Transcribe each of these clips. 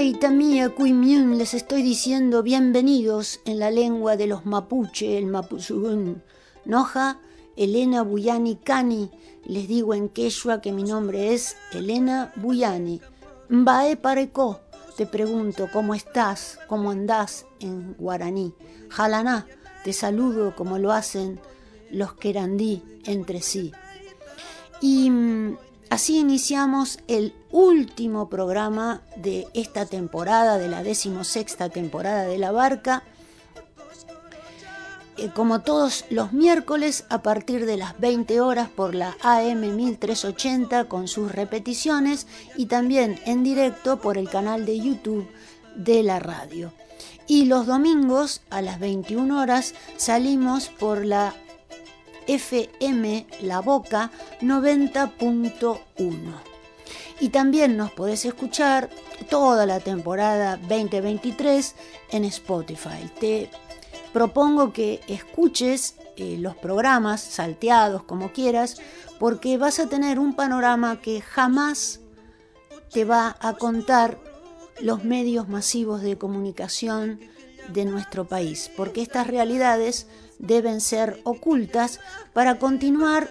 Kumeleita mía, Cuimiún, les estoy diciendo bienvenidos en la lengua de los mapuche, el mapuzugún. Noja, Elena Buyani Cani, les digo en quechua que mi nombre es Elena Buyani. Mbae pareco, te pregunto cómo estás, cómo andás en guaraní. Jalaná, te saludo como lo hacen los querandí entre sí. Y mm, así iniciamos el último programa de esta temporada, de la decimosexta temporada de La Barca. Eh, como todos los miércoles a partir de las 20 horas por la AM 1380 con sus repeticiones y también en directo por el canal de YouTube de la radio. Y los domingos a las 21 horas salimos por la FM La Boca 90.1. Y también nos podés escuchar toda la temporada 2023 en Spotify. Te propongo que escuches eh, los programas salteados como quieras, porque vas a tener un panorama que jamás te va a contar los medios masivos de comunicación de nuestro país, porque estas realidades deben ser ocultas para continuar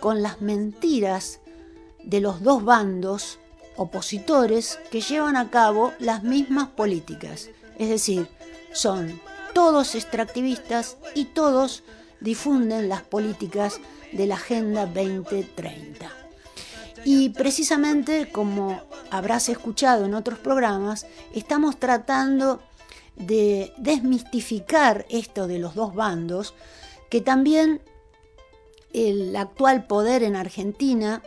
con las mentiras de los dos bandos opositores que llevan a cabo las mismas políticas. Es decir, son todos extractivistas y todos difunden las políticas de la Agenda 2030. Y precisamente como habrás escuchado en otros programas, estamos tratando de desmistificar esto de los dos bandos, que también el actual poder en Argentina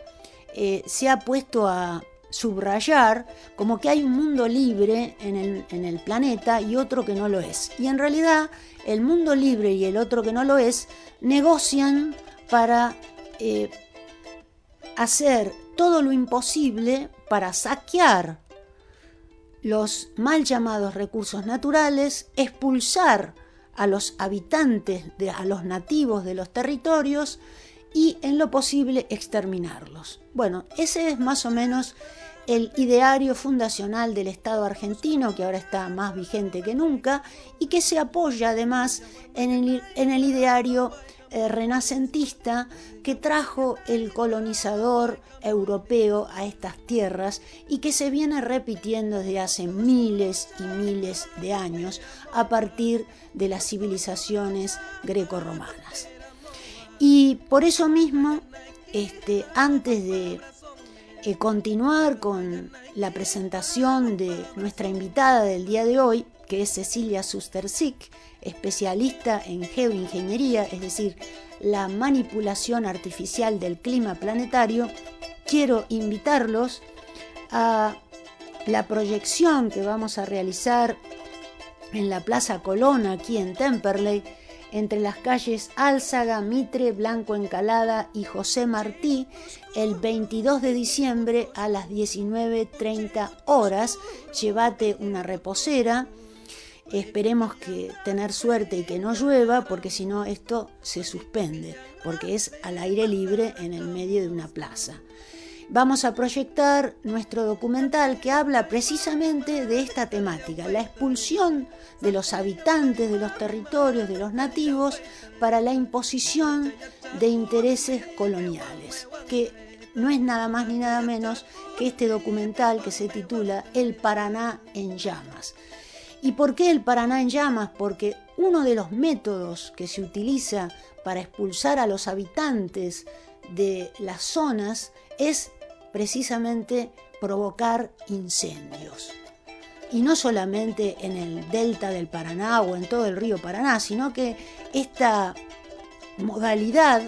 eh, se ha puesto a subrayar como que hay un mundo libre en el, planeta y otro que no lo es. Y en realidad el mundo libre y el otro que no lo es negocian para eh, hacer todo lo imposible para saquear los mal llamados recursos naturales, expulsar a los habitantes, a los nativos de los territorios y en lo posible exterminarlos. Bueno, ese es más o menos el ideario fundacional del Estado argentino, que ahora está más vigente que nunca, y que se apoya además en el, ideario eh, renacentista que trajo el colonizador europeo a estas tierras y que se viene repitiendo desde hace miles y miles de años a partir de las civilizaciones greco-romanas. Y por eso mismo, este, antes de eh, continuar con la presentación de nuestra invitada del día de hoy, que es Cecilia Sustersic, especialista en geoingeniería, es decir, la manipulación artificial del clima planetario, quiero invitarlos a la proyección que vamos a realizar en la Plaza Colón, aquí en Temperley, entre las calles Álzaga, Mitre, Blanco Encalada y José Martí, el 22 de diciembre a las 19.30 horas. Llévate una reposera Esperemos que tener suerte y que no llueva, porque si no esto se suspende, porque es al aire libre en el medio de una plaza. Vamos a proyectar nuestro documental que habla precisamente de esta temática, la expulsión de los habitantes de los territorios, de los nativos, para la imposición de intereses coloniales, que no es nada más ni nada menos que este documental que se titula El Paraná en llamas. ¿Y por qué el Paraná en llamas? Porque uno de los métodos que se utiliza para expulsar a los habitantes de las zonas es precisamente provocar incendios. Y no solamente en el delta del Paraná o en todo el río Paraná, sino que esta modalidad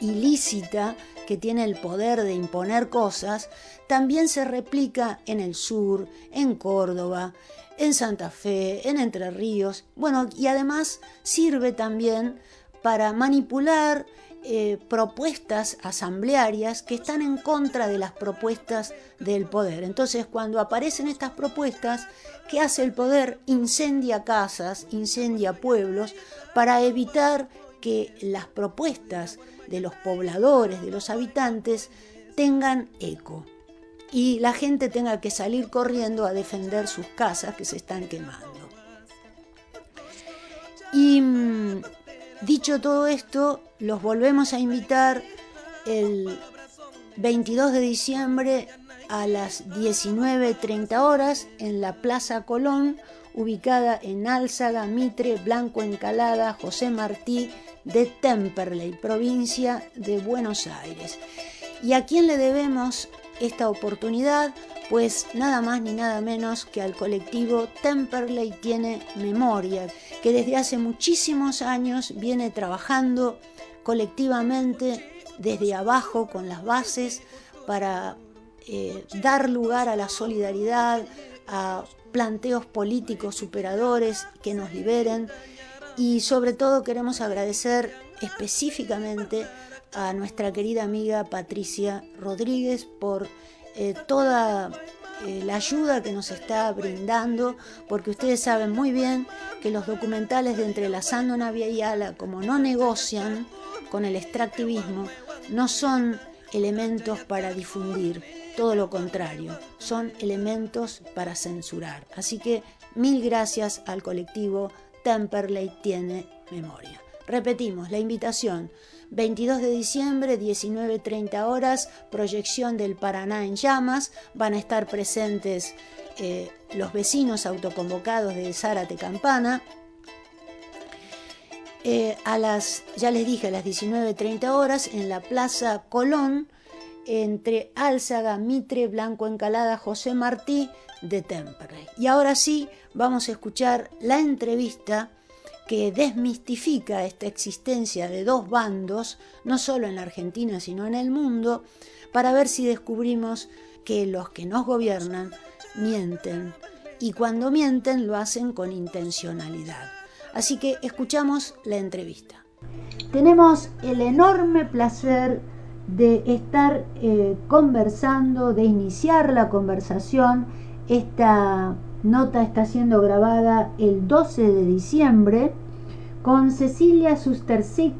ilícita que tiene el poder de imponer cosas, también se replica en el sur, en Córdoba, en Santa Fe, en Entre Ríos, bueno, y además sirve también para manipular eh, propuestas asamblearias que están en contra de las propuestas del poder. Entonces, cuando aparecen estas propuestas, ¿qué hace el poder? Incendia casas, incendia pueblos, para evitar que las propuestas de los pobladores, de los habitantes, tengan eco y la gente tenga que salir corriendo a defender sus casas que se están quemando. Y mm, Dicho todo esto, los volvemos a invitar el 22 de diciembre a las 19.30 horas en la Plaza Colón, ubicada en Álzaga, Mitre, Blanco Encalada, José Martí de Temperley, provincia de Buenos Aires. ¿Y a quién le debemos esta oportunidad? Pues nada más ni nada menos que al colectivo Temperley tiene memoria, que desde hace muchísimos años viene trabajando colectivamente desde abajo con las bases para eh, dar lugar a la solidaridad, a planteos políticos superadores que nos liberen. Y sobre todo queremos agradecer específicamente a nuestra querida amiga Patricia Rodríguez por eh, toda eh, la ayuda que nos está brindando, porque ustedes saben muy bien que los documentales de Entrelazando Navia y Ala, como no negocian con el extractivismo, no son elementos para difundir, todo lo contrario, son elementos para censurar. Así que mil gracias al colectivo Temperley Tiene Memoria. Repetimos, la invitación 22 de diciembre, 19.30 horas, proyección del Paraná en llamas. Van a estar presentes eh, los vecinos autoconvocados de Zárate Campana. Eh, a las, ya les dije, a las 19.30 horas en la Plaza Colón, entre Álzaga, Mitre, Blanco Encalada, José Martí de Temperley. Y ahora sí, vamos a escuchar la entrevista que desmistifica esta existencia de dos bandos, no solo en la Argentina, sino en el mundo, para ver si descubrimos que los que nos gobiernan mienten y cuando mienten lo hacen con intencionalidad. Así que escuchamos la entrevista. Tenemos el enorme placer de estar eh, conversando, de iniciar la conversación. Esta nota está siendo grabada el 12 de diciembre con Cecilia Sustersic,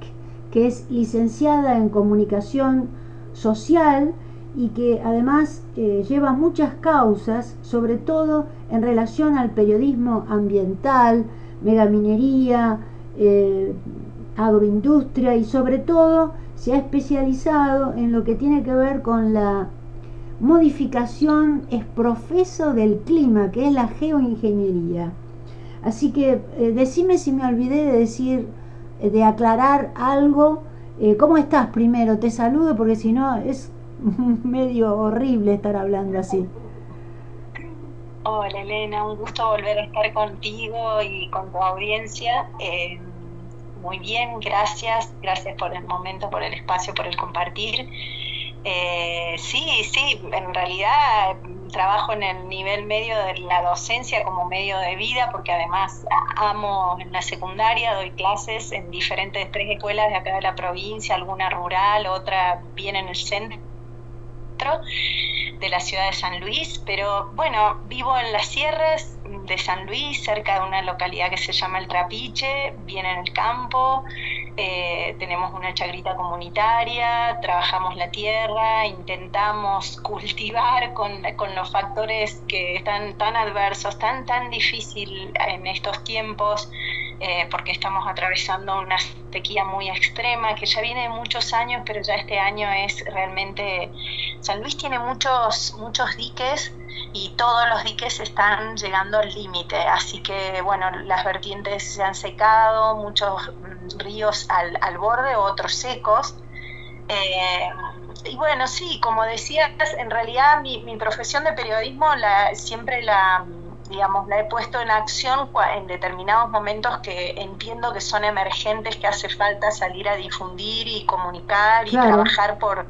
que es licenciada en comunicación social y que además eh, lleva muchas causas, sobre todo en relación al periodismo ambiental, megaminería, eh, agroindustria y sobre todo se ha especializado en lo que tiene que ver con la modificación es profeso del clima, que es la geoingeniería. Así que eh, decime si me olvidé de decir, eh, de aclarar algo. Eh, ¿Cómo estás primero? Te saludo porque si no es medio horrible estar hablando así. Hola Elena, un gusto volver a estar contigo y con tu audiencia. muy bien, gracias, gracias por el momento, por el espacio, por el compartir. Eh, sí, sí, en realidad trabajo en el nivel medio de la docencia como medio de vida, porque además amo en la secundaria, doy clases en diferentes tres escuelas de acá de la provincia, alguna rural, otra bien en el centro de la ciudad de San Luis, pero bueno, vivo en las sierras de San Luis, cerca de una localidad que se llama El Trapiche, bien en el campo, eh, tenemos una chagrita comunitaria, trabajamos la tierra, intentamos cultivar con, con, los factores que están tan adversos, tan, tan difícil en estos tiempos, eh, porque estamos atravesando una sequía muy extrema que ya viene de muchos años, pero ya este año es realmente... San Luis tiene muchos, muchos diques y todos los diques están llegando al límite, así que bueno, las vertientes se han secado, muchos ríos al, al borde, otros secos. Eh, y bueno, sí, como decías, en realidad mi, mi profesión de periodismo la, siempre la, digamos, la he puesto en acción en determinados momentos que entiendo que son emergentes, que hace falta salir a difundir y comunicar y trabajar por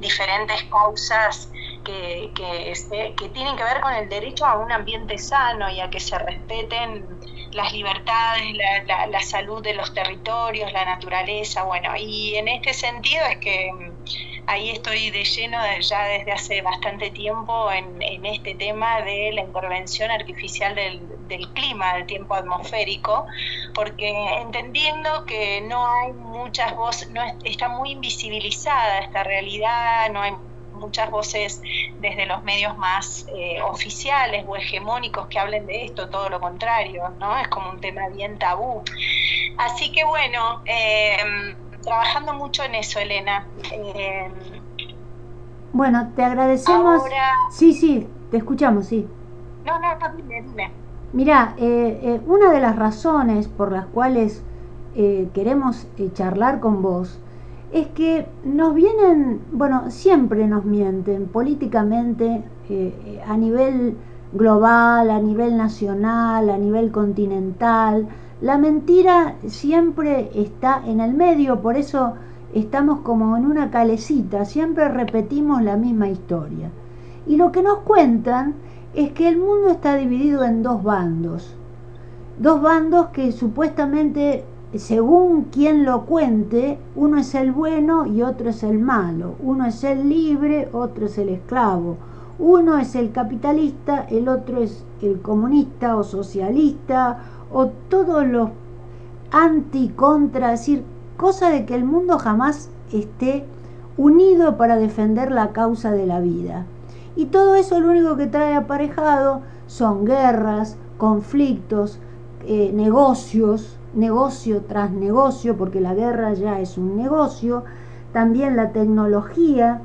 diferentes causas que, que, que tienen que ver con el derecho a un ambiente sano y a que se respeten las libertades, la, la, salud de los territorios, la naturaleza, bueno, y en este sentido es que mm, ahí estoy de lleno ya desde hace bastante tiempo en, en este tema de la intervención artificial del, del, clima, del tiempo atmosférico, porque entendiendo que no hay muchas voces, no está muy invisibilizada esta realidad, no hay muchas voces desde los medios más eh, oficiales o hegemónicos que hablen de esto, todo lo contrario, ¿no? Es como un tema bien tabú. Así que bueno, em, trabajando mucho en eso, Elena. Em, bueno, te agradecemos. Sí, sí, te escuchamos, sí. No, no, no dime, dime. Mira, eh, eh, una de las razones por las cuales queremos charlar con vos es que nos vienen, bueno, siempre nos mienten políticamente eh, a nivel global, a nivel nacional, a nivel continental. La mentira siempre está en el medio, por eso estamos como en una calecita, siempre repetimos la misma historia. Y lo que nos cuentan es que el mundo está dividido en dos bandos. Dos bandos que supuestamente según quien lo cuente, uno es el bueno y otro es el malo, uno es el libre, otro es el esclavo, uno es el capitalista, el otro es el comunista o socialista, o todos los anti, contra, es decir, cosa de que el mundo jamás esté unido para defender la causa de la vida. Y todo eso lo único que trae aparejado son guerras, conflictos, eh, negocios, negocio tras negocio, porque la guerra ya es un negocio, también la tecnología,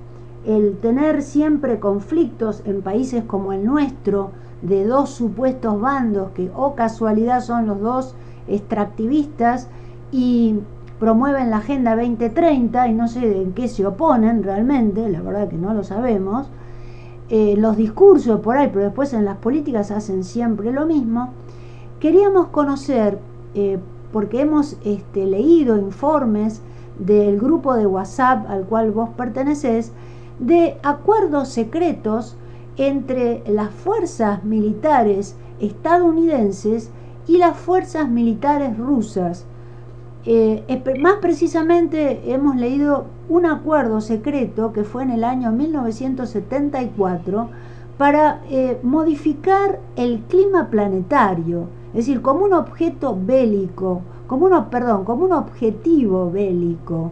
el tener siempre conflictos en países como el nuestro, de dos supuestos bandos que o casualidad son los dos extractivistas y promueven la Agenda 2030 y no sé en qué se oponen realmente, la verdad que no lo sabemos, eh, los discursos por ahí, pero después en las políticas hacen siempre lo mismo, queríamos conocer eh, porque hemos este, leído informes del grupo de WhatsApp al cual vos perteneces, de acuerdos secretos entre las fuerzas militares estadounidenses y las fuerzas militares rusas. Eh, más precisamente hemos leído un acuerdo secreto que fue en el año 1974 para eh, modificar el clima planetario es decir, como un objeto bélico, como uno, perdón, como un objetivo bélico,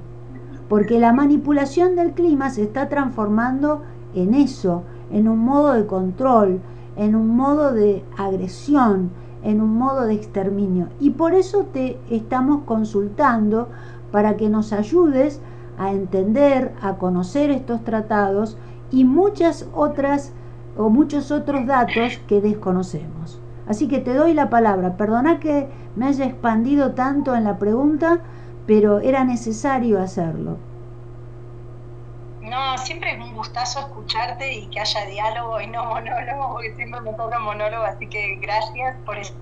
porque la manipulación del clima se está transformando en eso, en un modo de control, en un modo de agresión, en un modo de exterminio. Y por eso te estamos consultando para que nos ayudes a entender, a conocer estos tratados y muchas otras o muchos otros datos que desconocemos. Así que te doy la palabra. Perdona que me haya expandido tanto en la pregunta, pero era necesario hacerlo. No, siempre es un gustazo escucharte y que haya diálogo y no monólogo, porque siempre me toca monólogo, así que gracias por, ese,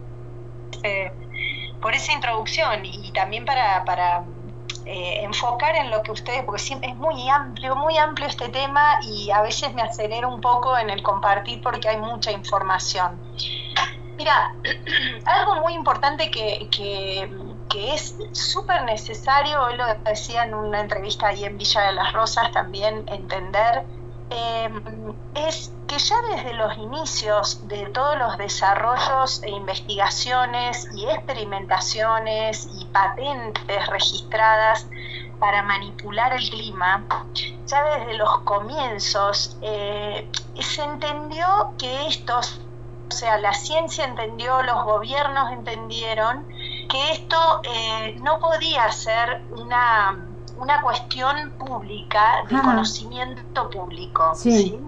por esa introducción y también para, para eh, enfocar en lo que ustedes, porque siempre es muy amplio, muy amplio este tema y a veces me acelero un poco en el compartir porque hay mucha información. Mira, algo muy importante que, que, es súper necesario, hoy lo decía en una entrevista ahí en Villa de las Rosas también, entender, em, es que ya desde los inicios de todos los desarrollos e investigaciones y experimentaciones y patentes registradas para manipular el clima, ya desde los comienzos eh, se entendió que estos o sea, la ciencia entendió, los gobiernos entendieron que esto eh, no podía ser una, una cuestión pública de conocimiento público. Sí.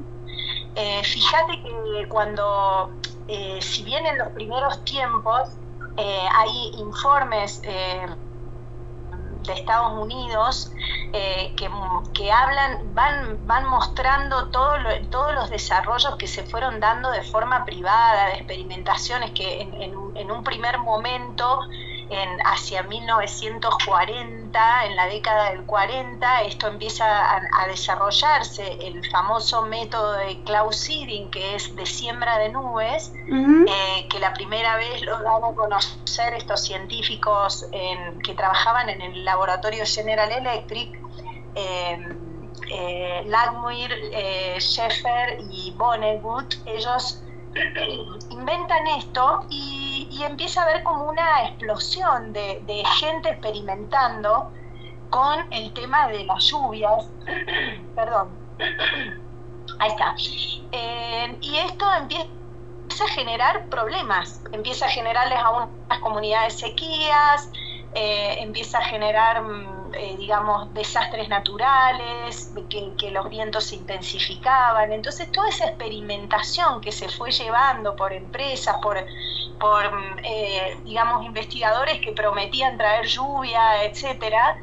Eh, fíjate que cuando, eh, si bien en los primeros tiempos hay informes de Estados Unidos eh, que, hablan, van, van mostrando todo todos los desarrollos que se fueron dando de forma privada, de experimentaciones que en un primer momento en, hacia 1940, en la década del 40, esto empieza a, desarrollarse, el famoso método de cloud seeding, que es de siembra de nubes, eh, que la primera vez lo dan a conocer estos científicos que trabajaban en el laboratorio General Electric. Eh, eh, Lagmuir, eh, Sheffer y Vonnegut, ellos inventan esto y, empieza a haber como una explosión de, gente experimentando con el tema de las lluvias. Perdón. Ahí está. Eh, y esto empieza a generar problemas, empieza a generarles a unas comunidades sequías, eh, empieza a generar mm, eh, digamos, desastres naturales, que, los vientos se intensificaban. Entonces, toda esa experimentación que se fue llevando por empresas, por, por eh, digamos, investigadores que prometían traer lluvia, etcétera,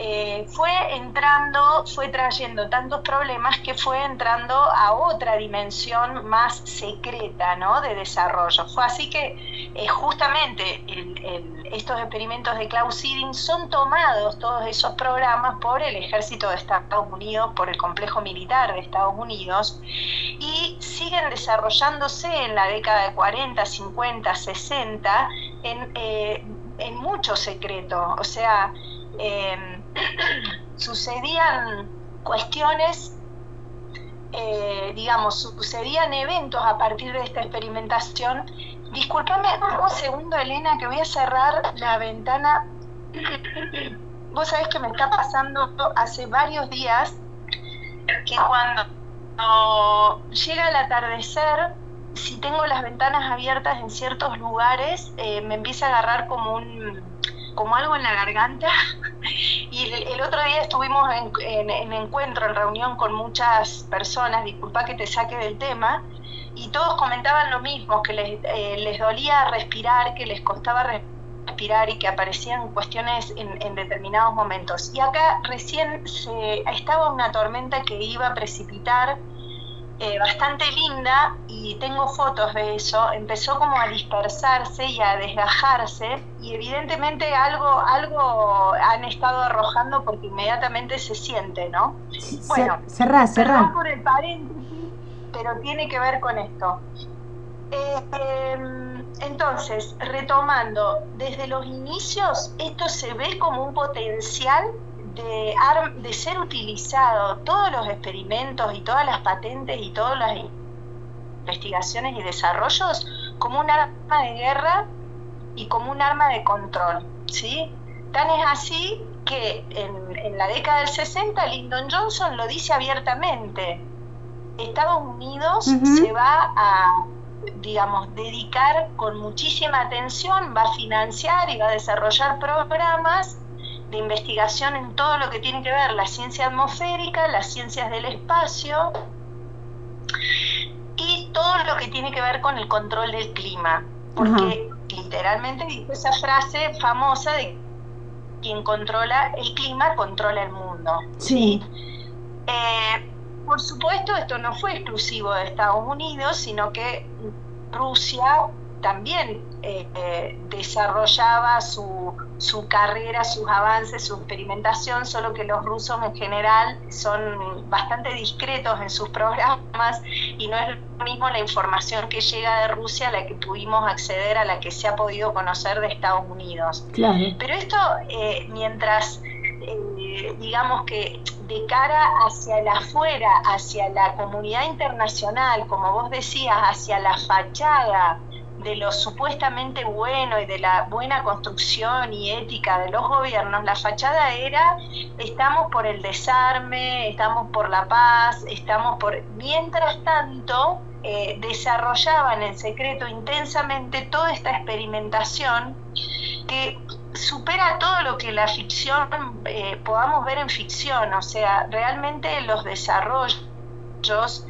eh, fue entrando, fue trayendo tantos problemas que fue entrando a otra dimensión más secreta ¿no? de desarrollo. Fue así que eh, justamente estos experimentos de cloud seeding son tomados, todos esos programas, por el ejército de Estados Unidos, por el complejo militar de Estados Unidos, y siguen desarrollándose en la década de 40, 50, 60 en, eh, en mucho secreto. O sea, Em, sucedían cuestiones, eh, digamos, sucedían eventos a partir de esta experimentación. Disculpame un segundo, Elena, que voy a cerrar la ventana. Vos sabés que me está pasando hace varios días que cuando llega el atardecer, si tengo las ventanas abiertas en ciertos lugares, eh, me empieza a agarrar como un como algo en la garganta. Y el, otro día estuvimos en, encuentro, en reunión con muchas personas, disculpa que te saque del tema, y todos comentaban lo mismo, que les, eh, les dolía respirar, que les costaba respirar y que aparecían cuestiones en, en, determinados momentos. Y acá recién se, estaba una tormenta que iba a precipitar eh, bastante linda y tengo fotos de eso, empezó como a dispersarse y a desgajarse y evidentemente algo, algo han estado arrojando porque inmediatamente se siente, ¿no? Bueno, cerrá, cerrá. por el paréntesis, pero tiene que ver con esto. Eh, em, entonces, retomando, desde los inicios esto se ve como un potencial de, de ser utilizado todos los experimentos y todas las patentes y todas las investigaciones y desarrollos como un arma de guerra y como un arma de control, ¿sí? Tan es así que en, la década del 60 Lyndon Johnson lo dice abiertamente. Estados Unidos se va a, digamos, dedicar con muchísima atención, va a financiar y va a desarrollar programas de investigación en todo lo que tiene que ver la ciencia atmosférica, las ciencias del espacio y todo lo que tiene que ver con el control del clima. Porque literalmente dice esa frase famosa de quien controla el clima controla el mundo. Sí. Eh, por supuesto, esto no fue exclusivo de Estados Unidos, sino que Rusia también eh, eh, desarrollaba su, su, carrera, sus avances, su experimentación, solo que los rusos en general son bastante discretos en sus programas y no es lo mismo la información que llega de Rusia a la que pudimos acceder, a la que se ha podido conocer de Estados Unidos. Pero esto, eh, mientras, digamos que de cara hacia el afuera, hacia la comunidad internacional, como vos decías, hacia la fachada, de lo supuestamente bueno y de la buena construcción y ética de los gobiernos, la fachada era estamos por el desarme, estamos por la paz, estamos por... Mientras tanto, eh, desarrollaban en secreto intensamente toda esta experimentación que supera todo lo que la ficción eh, podamos ver en ficción, o sea, realmente los desarrollos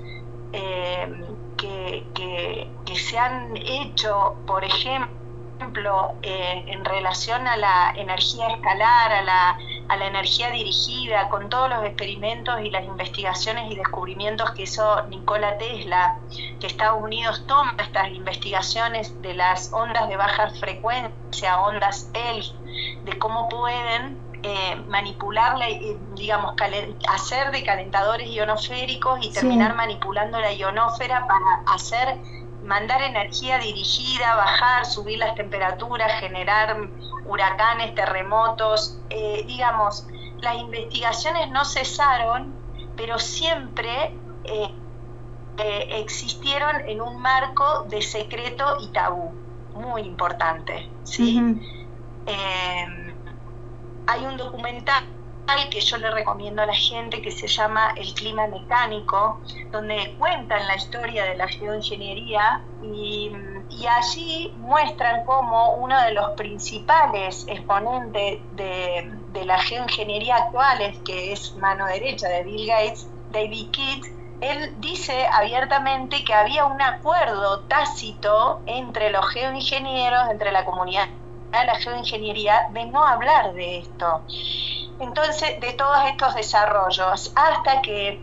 eh, que, que, se han hecho, por ejemplo, eh, en relación a la energía escalar, a la a la energía dirigida, con todos los experimentos y las investigaciones y descubrimientos que hizo Nikola Tesla, que Estados Unidos toma estas investigaciones de las ondas de baja frecuencia, ondas ELF, de cómo pueden eh, manipularla, y, digamos, hacer de calentadores ionosféricos y terminar manipulando la ionósfera para hacer mandar energía dirigida, bajar, subir las temperaturas, generar huracanes, terremotos, eh, digamos, las investigaciones no cesaron, pero siempre eh, eh, existieron en un marco de secreto y tabú, muy importante, ¿sí? Hay un documental que yo le recomiendo a la gente que se llama El clima mecánico, donde cuentan la historia de la geoingeniería y, allí muestran cómo uno de los principales exponentes de, la geoingeniería actuales, que es mano derecha de Bill Gates, David Kidd, él dice abiertamente que había un acuerdo tácito entre los geoingenieros, entre la comunidad de la geoingeniería, de no hablar de esto. Entonces, de todos estos desarrollos, hasta que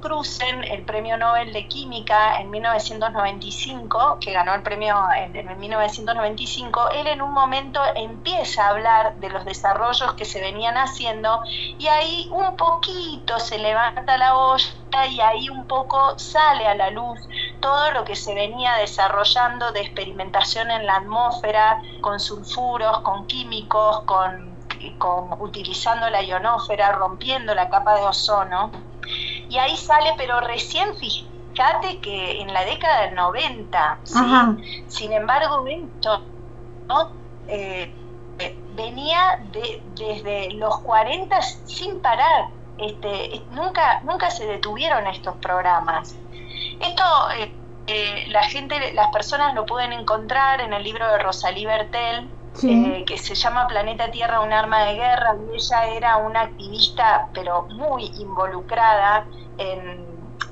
Cruzen, el premio Nobel de Química en 1995, que ganó el premio en, 1995, él en un momento empieza a hablar de los desarrollos que se venían haciendo y ahí un poquito se levanta la olla y ahí un poco sale a la luz todo lo que se venía desarrollando de experimentación en la atmósfera con sulfuros, con químicos, con con, utilizando la ionósfera, rompiendo la capa de ozono. Y ahí sale, pero recién fíjate que en la década del 90, sin embargo, eh, venía de, desde los 40 sin parar. Este, nunca, nunca se detuvieron estos programas. Esto eh, eh, la gente, las personas lo pueden encontrar en el libro de Rosalí Bertel, eh, que se llama Planeta Tierra, un arma de guerra, y ella era una activista, pero muy involucrada en,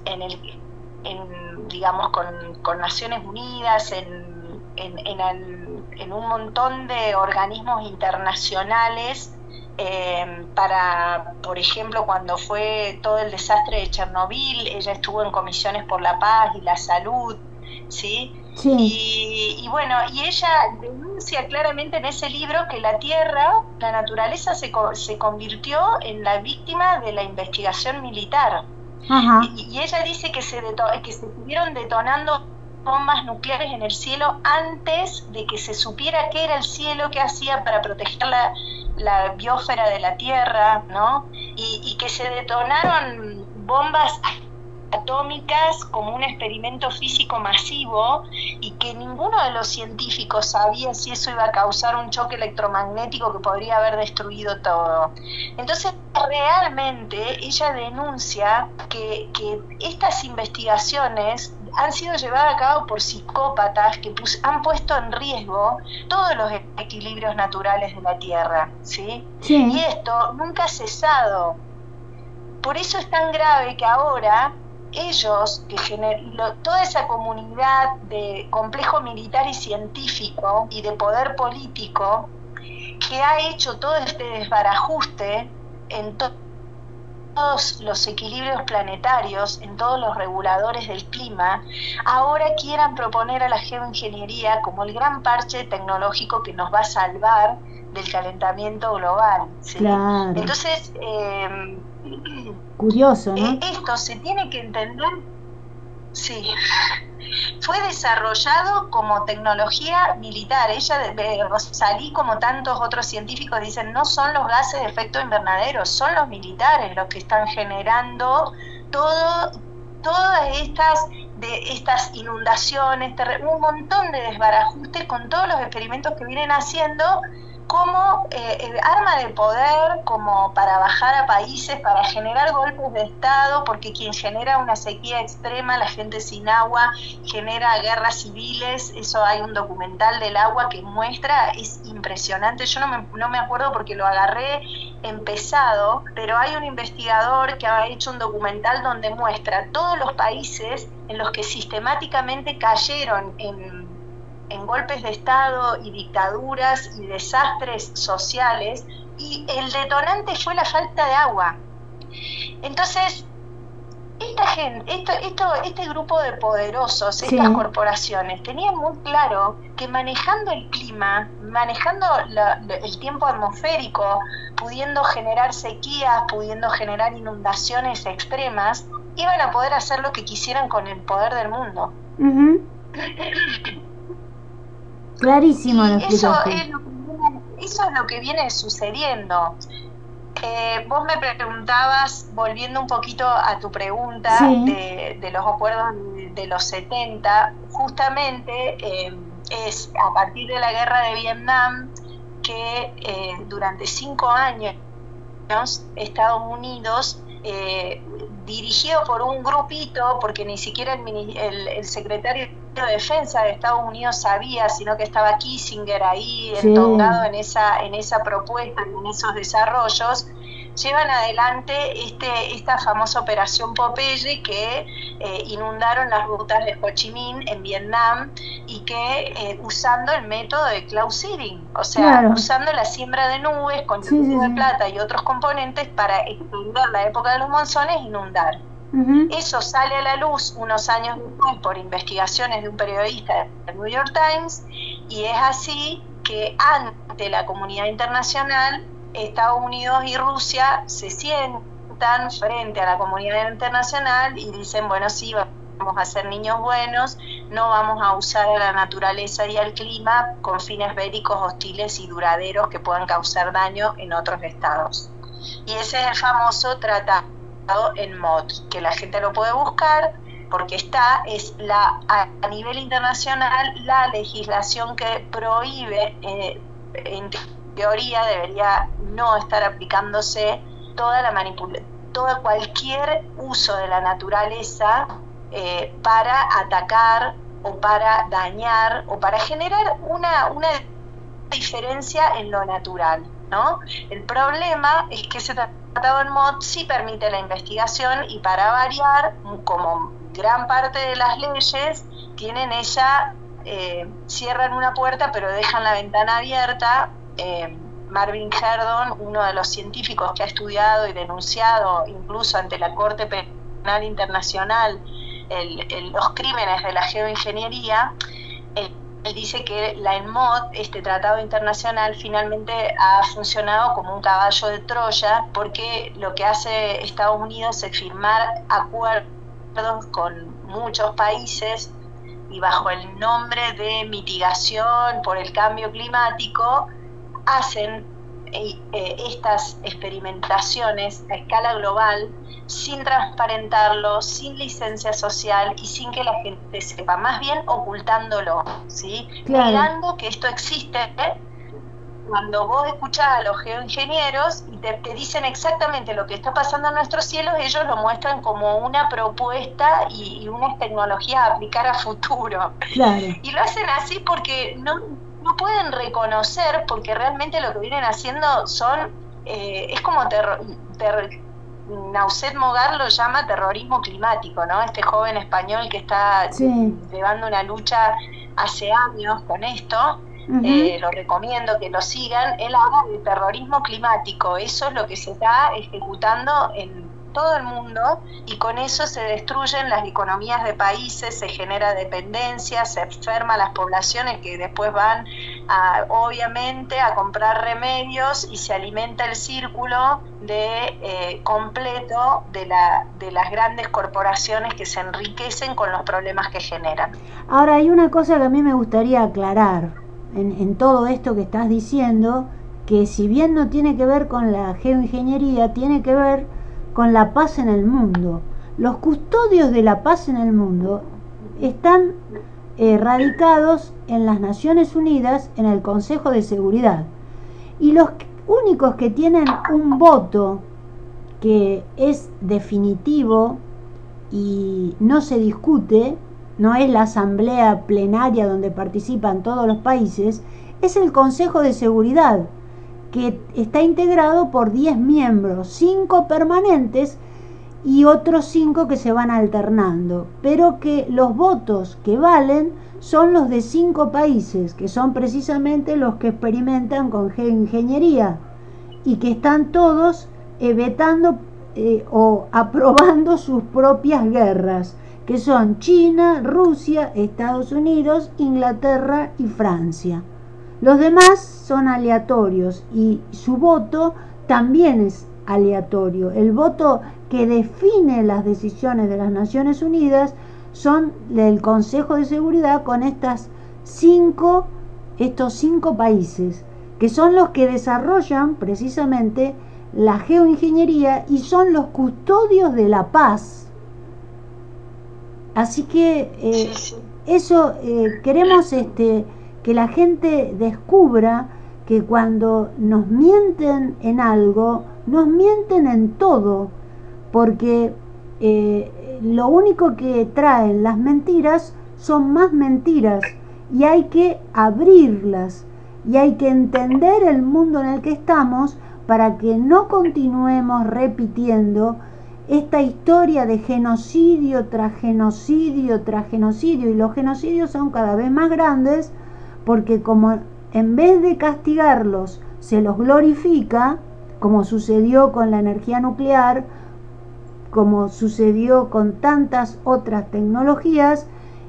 en el, digamos, con, Naciones Unidas, en, en, un montón de organismos internacionales. Eh, para, por ejemplo, cuando fue todo el desastre de Chernobyl, ella estuvo en comisiones por la paz y la salud, ¿sí? Y, bueno, y ella denuncia claramente en ese libro que la Tierra, la naturaleza, se, se convirtió en la víctima de la investigación militar. Y, ella dice que se, que se estuvieron detonando bombas nucleares en el cielo antes de que se supiera qué era el cielo, qué hacía para proteger la, la biosfera de la Tierra, ¿no? Y, y que se detonaron bombas atómicas como un experimento físico masivo y que ninguno de los científicos sabía si eso iba a causar un choque electromagnético que podría haber destruido todo. Entonces, realmente ella denuncia que, estas investigaciones han sido llevadas a cabo por psicópatas que han puesto en riesgo todos los equilibrios naturales de la Tierra, ¿sí? Y esto nunca ha cesado. Por eso es tan grave que ahora ellos, que toda esa comunidad de complejo militar y científico y de poder político, que ha hecho todo este desbarajuste en todos los equilibrios planetarios, en todos los reguladores del clima, ahora quieran proponer a la geoingeniería como el gran parche tecnológico que nos va a salvar del calentamiento global. Entonces, eh, Curioso, ¿no? Eh, esto se tiene que entender, sí, fue desarrollado como tecnología militar. Ella, salí como tantos otros científicos dicen, no son los gases de efecto invernadero, son los militares los que están generando todo, todas estas de estas inundaciones, un montón de desbarajustes con todos los experimentos que vienen haciendo como eh, arma de poder, como para bajar a países, para generar golpes de Estado, porque quien genera una sequía extrema, la gente sin agua, genera guerras civiles, eso hay un documental del agua que muestra, es impresionante, yo no me, no me acuerdo porque lo agarré empezado, pero hay un investigador que ha hecho un documental donde muestra todos los países en los que sistemáticamente cayeron en en golpes de Estado y dictaduras y desastres sociales y el detonante fue la falta de agua. Entonces, esta gente, esto, esto, este grupo de poderosos, estas corporaciones, tenían muy claro que manejando el clima, manejando el tiempo atmosférico, pudiendo generar sequías, pudiendo generar inundaciones extremas, iban a poder hacer lo que quisieran con el poder del mundo. Clarísimo lo eso es lo, que viene, eso es lo que viene sucediendo. Eh, vos me preguntabas, volviendo un poquito a tu pregunta de, los acuerdos de los 70, justamente eh, es a partir de la guerra de Vietnam que eh, durante cinco años Estados Unidos dirigido por un grupito, porque ni siquiera el, el, secretario de Defensa de Estados Unidos sabía, sino que estaba Kissinger ahí entongado en esa, en esa propuesta, en esos desarrollos, llevan adelante este, esta famosa operación Popeye que eh, inundaron las rutas de Ho Chi Minh en Vietnam y que eh, usando el método de cloud seeding, o sea, usando la siembra de nubes con de plata y otros componentes para extender la época de los monzones e inundar. Eso sale a la luz unos años después por investigaciones de un periodista del New York Times y es así que ante la comunidad internacional Estados Unidos y Rusia se sientan frente a la comunidad internacional y dicen, bueno, sí, vamos a ser niños buenos, no vamos a usar a la naturaleza y al clima con fines bélicos hostiles y duraderos que puedan causar daño en otros estados. Y ese es el famoso tratado en MOD, que la gente lo puede buscar porque está, es la a nivel internacional la legislación que prohíbe eh, teoría debería no estar aplicándose toda la manipulación, todo cualquier uso de la naturaleza eh, para atacar o para dañar o para generar una, una diferencia en lo natural. ¿no? El problema es que ese tratado en MOD sí permite la investigación y para variar, como gran parte de las leyes, tienen ella, eh, cierran una puerta pero dejan la ventana abierta eh, Marvin Herdon, uno de los científicos que ha estudiado y denunciado incluso ante la Corte Penal Internacional los crímenes de la geoingeniería, él, dice que la ENMOD, este tratado internacional, finalmente ha funcionado como un caballo de Troya porque lo que hace Estados Unidos es firmar acuerdos con muchos países y bajo el nombre de mitigación por el cambio climático, hacen eh, eh, estas experimentaciones a escala global sin transparentarlo, sin licencia social y sin que la gente sepa, más bien ocultándolo, ¿sí? Negando que esto existe. Cuando vos escuchás a los geoingenieros y te, dicen exactamente lo que está pasando en nuestros cielos, ellos lo muestran como una propuesta y, y una tecnología a aplicar a futuro. Y lo hacen así porque no, no pueden reconocer, porque realmente lo que vienen haciendo son, eh, es como terror, Nauset Mogar lo llama terrorismo climático, ¿no? Este joven español que está llevando una lucha hace años con esto, eh, lo recomiendo que lo sigan, él habla de terrorismo climático, eso es lo que se está ejecutando en todo el mundo y con eso se destruyen las economías de países, se genera dependencia, se enferma las poblaciones que después van a, obviamente a comprar remedios y se alimenta el círculo de eh, completo de, la, de las grandes corporaciones que se enriquecen con los problemas que generan. Ahora hay una cosa que a mí me gustaría aclarar en, en todo esto que estás diciendo, que si bien no tiene que ver con la geoingeniería, tiene que ver con la paz en el mundo. Los custodios de la paz en el mundo están eh, radicados en las Naciones Unidas, en el Consejo de Seguridad. Y los únicos que tienen un voto que es definitivo y no se discute, no es la asamblea plenaria donde participan todos los países, es el Consejo de Seguridad, que está integrado por 10 miembros, 5 permanentes y otros cinco que se van alternando, pero que los votos que valen son los de cinco países, que son precisamente los que experimentan con geoingeniería y que están todos eh, vetando eh, o aprobando sus propias guerras, que son China, Rusia, Estados Unidos, Inglaterra y Francia. Los demás son aleatorios y su voto también es aleatorio. El voto que define las decisiones de las Naciones Unidas son del Consejo de Seguridad con estas cinco, estos cinco países, que son los que desarrollan precisamente la geoingeniería y son los custodios de la paz. Así que eh, eso eh, queremos este, que la gente descubra que cuando nos mienten en algo, nos mienten en todo, porque eh, lo único que traen las mentiras son más mentiras y hay que abrirlas y hay que entender el mundo en el que estamos para que no continuemos repitiendo esta historia de genocidio tras genocidio tras genocidio y los genocidios son cada vez más grandes porque como en vez de castigarlos se los glorifica, como sucedió con la energía nuclear, como sucedió con tantas otras tecnologías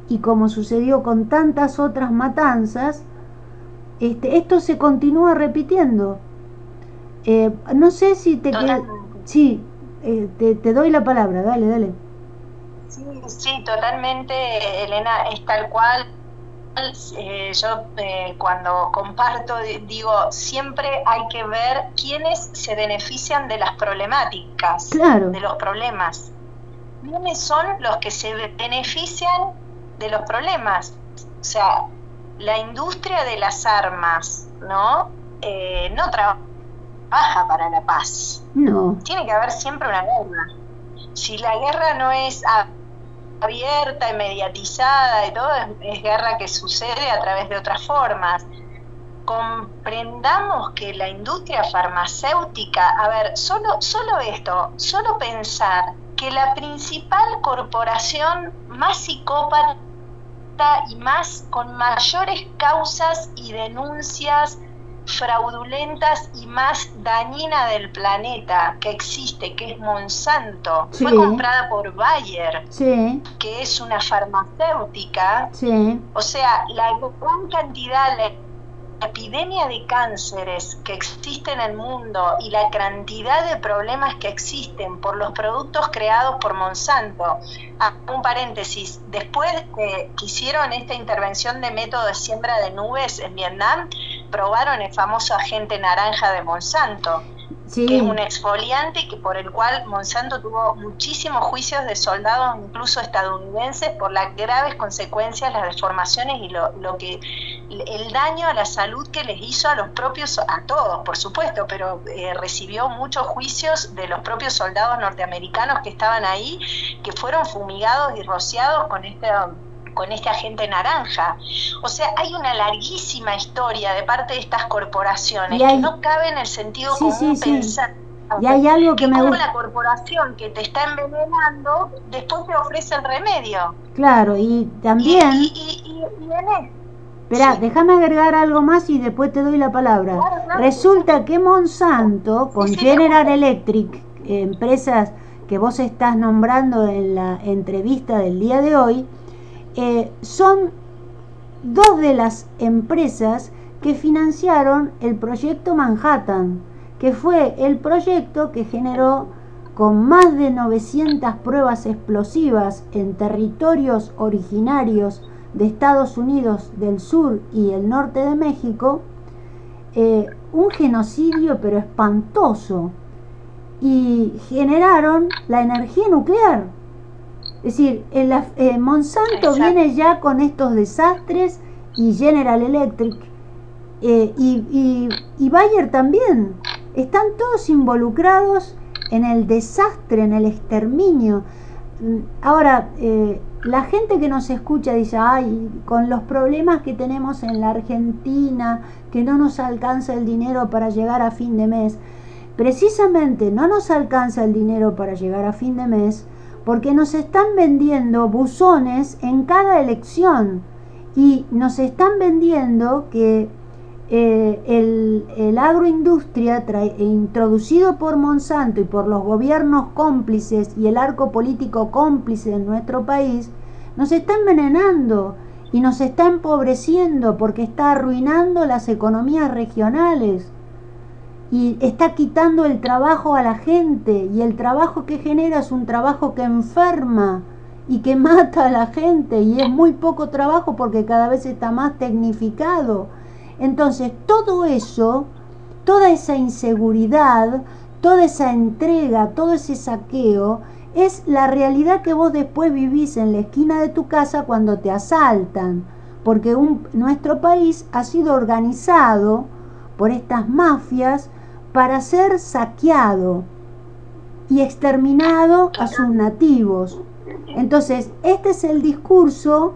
y como sucedió con tantas otras matanzas, este, esto se continúa repitiendo. Eh, no sé si te Sí, eh, te, te, doy la palabra, dale, dale. Sí, sí, totalmente, Elena, es tal cual. Eh, yo cuando comparto digo, siempre hay que ver quiénes se benefician de las problemáticas, de los problemas. ¿Quiénes son los que se benefician de los problemas? O sea, la industria de las armas, ¿no? no trabaja baja para la paz. No. Tiene que haber siempre una guerra. Si la guerra no es abierta y mediatizada y todo, es, guerra que sucede a través de otras formas. Comprendamos que la industria farmacéutica, a ver, solo, solo esto, solo pensar que la principal corporación más psicópata y más con mayores causas y denuncias fraudulentas y más dañina del planeta que existe, que es Monsanto. Fue comprada por Bayer, que es una farmacéutica. O sea, la gran cantidad, la epidemia de cánceres que existe en el mundo y la cantidad de problemas que existen por los productos creados por Monsanto. Ah, un paréntesis, después que hicieron esta intervención de método de siembra de nubes en Vietnam, probaron el famoso agente naranja de Monsanto, que es un exfoliante que por el cual Monsanto tuvo muchísimos juicios de soldados, incluso estadounidenses, por las graves consecuencias, las deformaciones y lo, lo que el daño a la salud que les hizo a los propios, a todos, por supuesto, pero eh, recibió muchos juicios de los propios soldados norteamericanos que estaban ahí, que fueron fumigados y rociados con este con este agente naranja. O sea, hay una larguísima historia de parte de estas corporaciones que no cabe en el sentido común pensar. Y hay algo que, me gusta. la corporación que te está envenenando después te ofrece el remedio. Claro, y también. Y, y, Espera, déjame agregar algo más y después te doy la palabra. Resulta que Monsanto, con General Electric, empresas que vos estás nombrando en la entrevista del día de hoy, eh, son dos de las empresas que financiaron el proyecto Manhattan, que fue el proyecto que generó con más de 900 pruebas explosivas en territorios originarios de Estados Unidos del sur y el norte de México, eh, un genocidio pero espantoso, y generaron la energía nuclear es decir, eh, Monsanto viene ya con estos desastres y General Electric eh, y, y, Bayer también. Están todos involucrados en el desastre, en el exterminio. Mm, ahora, eh, la gente que nos escucha dice, ay, con los problemas que tenemos en la Argentina, que no nos alcanza el dinero para llegar a fin de mes. precisamente no nos alcanza el dinero para llegar a fin de mes porque nos están vendiendo buzones en cada elección y nos están vendiendo que eh, el, el, agroindustria introducido por Monsanto y por los gobiernos cómplices y el arco político cómplice en nuestro país, nos está envenenando y nos está empobreciendo porque está arruinando las economías regionales y está quitando el trabajo a la gente y el trabajo que genera es un trabajo que enferma y que mata a la gente y es muy poco trabajo porque cada vez está más tecnificado. Entonces, todo eso, toda esa inseguridad, toda esa entrega, todo ese saqueo, es la realidad que vos después vivís en la esquina de tu casa cuando te asaltan, porque nuestro país ha sido organizado por estas mafias para ser saqueado y exterminado a sus nativos. Entonces, este es el discurso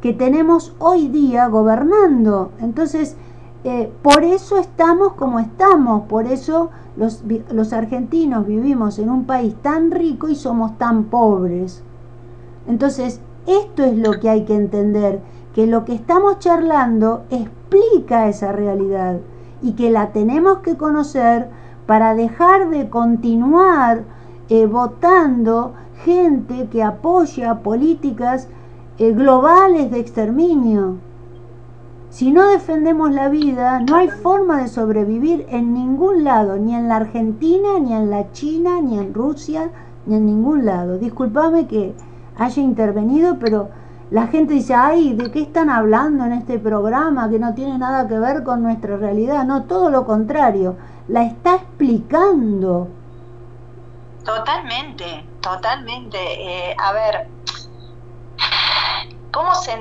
que tenemos hoy día gobernando. Entonces, eh, por eso estamos como estamos, por eso los, los argentinos vivimos en un país tan rico y somos tan pobres. Entonces, esto es lo que hay que entender, que lo que estamos charlando explica esa realidad y que la tenemos que conocer para dejar de continuar eh, votando gente que apoya políticas eh, globales de exterminio. Si no defendemos la vida, no hay forma de sobrevivir en ningún lado, ni en la Argentina, ni en la China, ni en Rusia, ni en ningún lado. Disculpame que haya intervenido, pero la gente dice, ay, ¿de qué están hablando en este programa que no tiene nada que ver con nuestra realidad? No, todo lo contrario, la está explicando. Totalmente, totalmente. Eh, a ver, ¿Cómo se,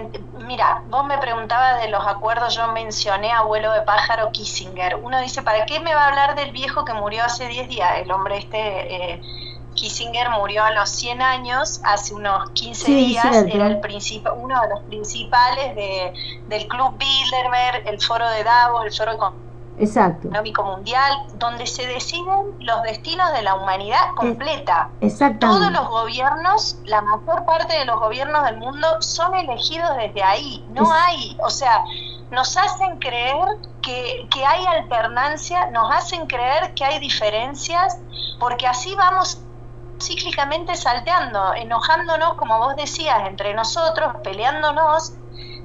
mira, vos me preguntabas de los acuerdos, yo mencioné abuelo de pájaro Kissinger. Uno dice, ¿para qué me va a hablar del viejo que murió hace 10 días? El hombre este, eh, Kissinger murió a los 100 años, hace unos 15 días, era el uno de los principales de, del Club Bilderberg, el foro de Davos, el foro Exacto. económico mundial, donde se deciden los destinos de la humanidad completa. Exacto. Todos los gobiernos, la mayor parte de los gobiernos del mundo son elegidos desde ahí. No hay, o sea, nos hacen creer que, que hay alternancia, nos hacen creer que hay diferencias, porque así vamos cíclicamente salteando, enojándonos, como vos decías, entre nosotros, peleándonos,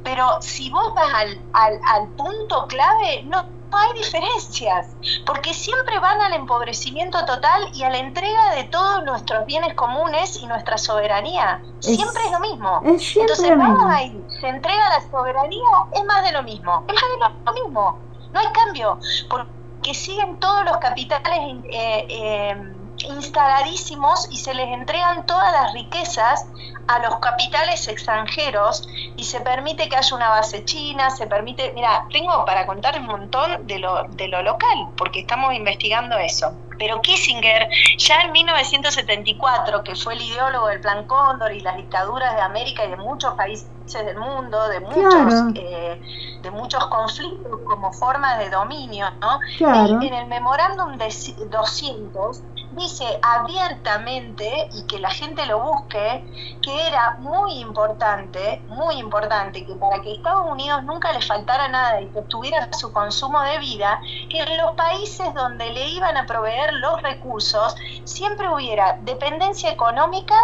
pero si vos vas al, al, al punto clave, no hay diferencias, porque siempre van al empobrecimiento total y a la entrega de todos nuestros bienes comunes y nuestra soberanía. siempre es lo mismo. Entonces vamos ahí, se entrega la soberanía, es más de lo mismo, es más de lo mismo. No hay cambio, porque siguen todos los capitales eh, eh, instaladísimos y se les entregan todas las riquezas a los capitales extranjeros y se permite que haya una base china, se permite, mira, tengo para contar un montón de lo, de lo local, porque estamos investigando eso. Pero Kissinger, ya en 1974, que fue el ideólogo del Plan Cóndor y las dictaduras de América y de muchos países del mundo, de muchos, eh, de muchos conflictos como forma de dominio, ¿no? En el memorándum de 200 dice abiertamente y que la gente lo busque que era muy importante, muy importante que para que Estados Unidos nunca le faltara nada y que tuviera su consumo de vida, que en los países donde le iban a proveer los recursos siempre hubiera dependencia económica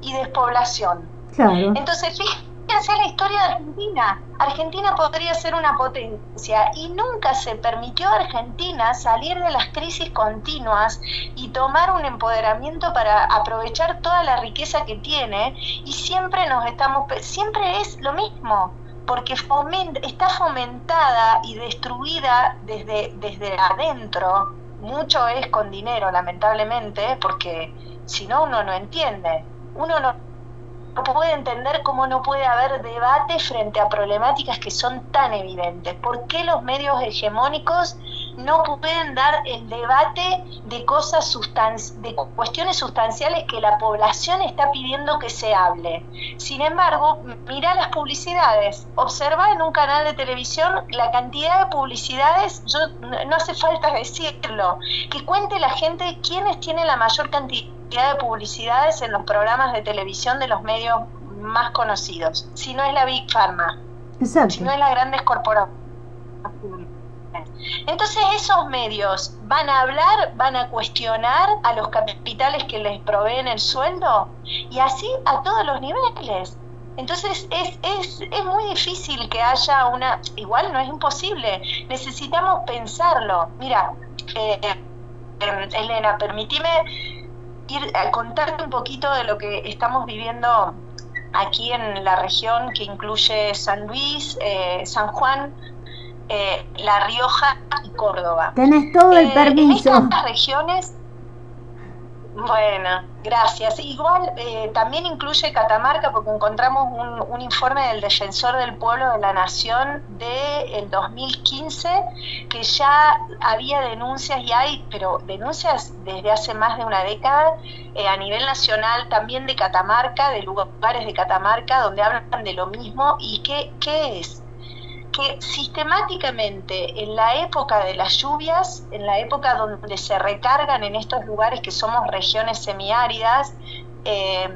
y despoblación. Entonces, fíjate hacer la historia de Argentina. Argentina podría ser una potencia. Y nunca se permitió a Argentina salir de las crisis continuas y tomar un empoderamiento para aprovechar toda la riqueza que tiene. Y siempre nos estamos, siempre es lo mismo porque está fomentada y destruida desde, desde adentro, mucho es con dinero lamentablemente, porque si no uno no entiende, uno no no puede entender cómo no puede haber debate frente a problemáticas que son tan evidentes. ¿Por qué los medios hegemónicos no pueden dar el debate de cosas de cuestiones sustanciales que la población está pidiendo que se hable. Sin embargo, mira las publicidades, observa en un canal de televisión la cantidad de publicidades, yo no hace falta decirlo, que cuente la gente quiénes tienen la mayor cantidad de publicidades en los programas de televisión de los medios más conocidos, si no es la Big Pharma, si no es las grandes corporaciones. Entonces esos medios van a hablar, van a cuestionar a los capitales que les proveen el sueldo y así a todos los niveles. Entonces es, es, es muy difícil que haya una, igual no es imposible, necesitamos pensarlo. Mira, eh, eh, Elena, permíteme ir a contarte un poquito de lo que estamos viviendo aquí en la región que incluye San Luis, eh, San Juan, eh, La Rioja y Córdoba. Tenés todo el permiso. En estas regiones bueno, gracias. Igual eh, también incluye Catamarca porque encontramos un, informe del Defensor del Pueblo de la Nación del 2015 que ya había denuncias y hay, pero denuncias desde hace más de una década eh, a nivel nacional también de Catamarca, de lugares de Catamarca donde hablan de lo mismo y qué, qué es que sistemáticamente en la época de las lluvias, en la época donde se recargan en estos lugares que somos regiones semiáridas, eh,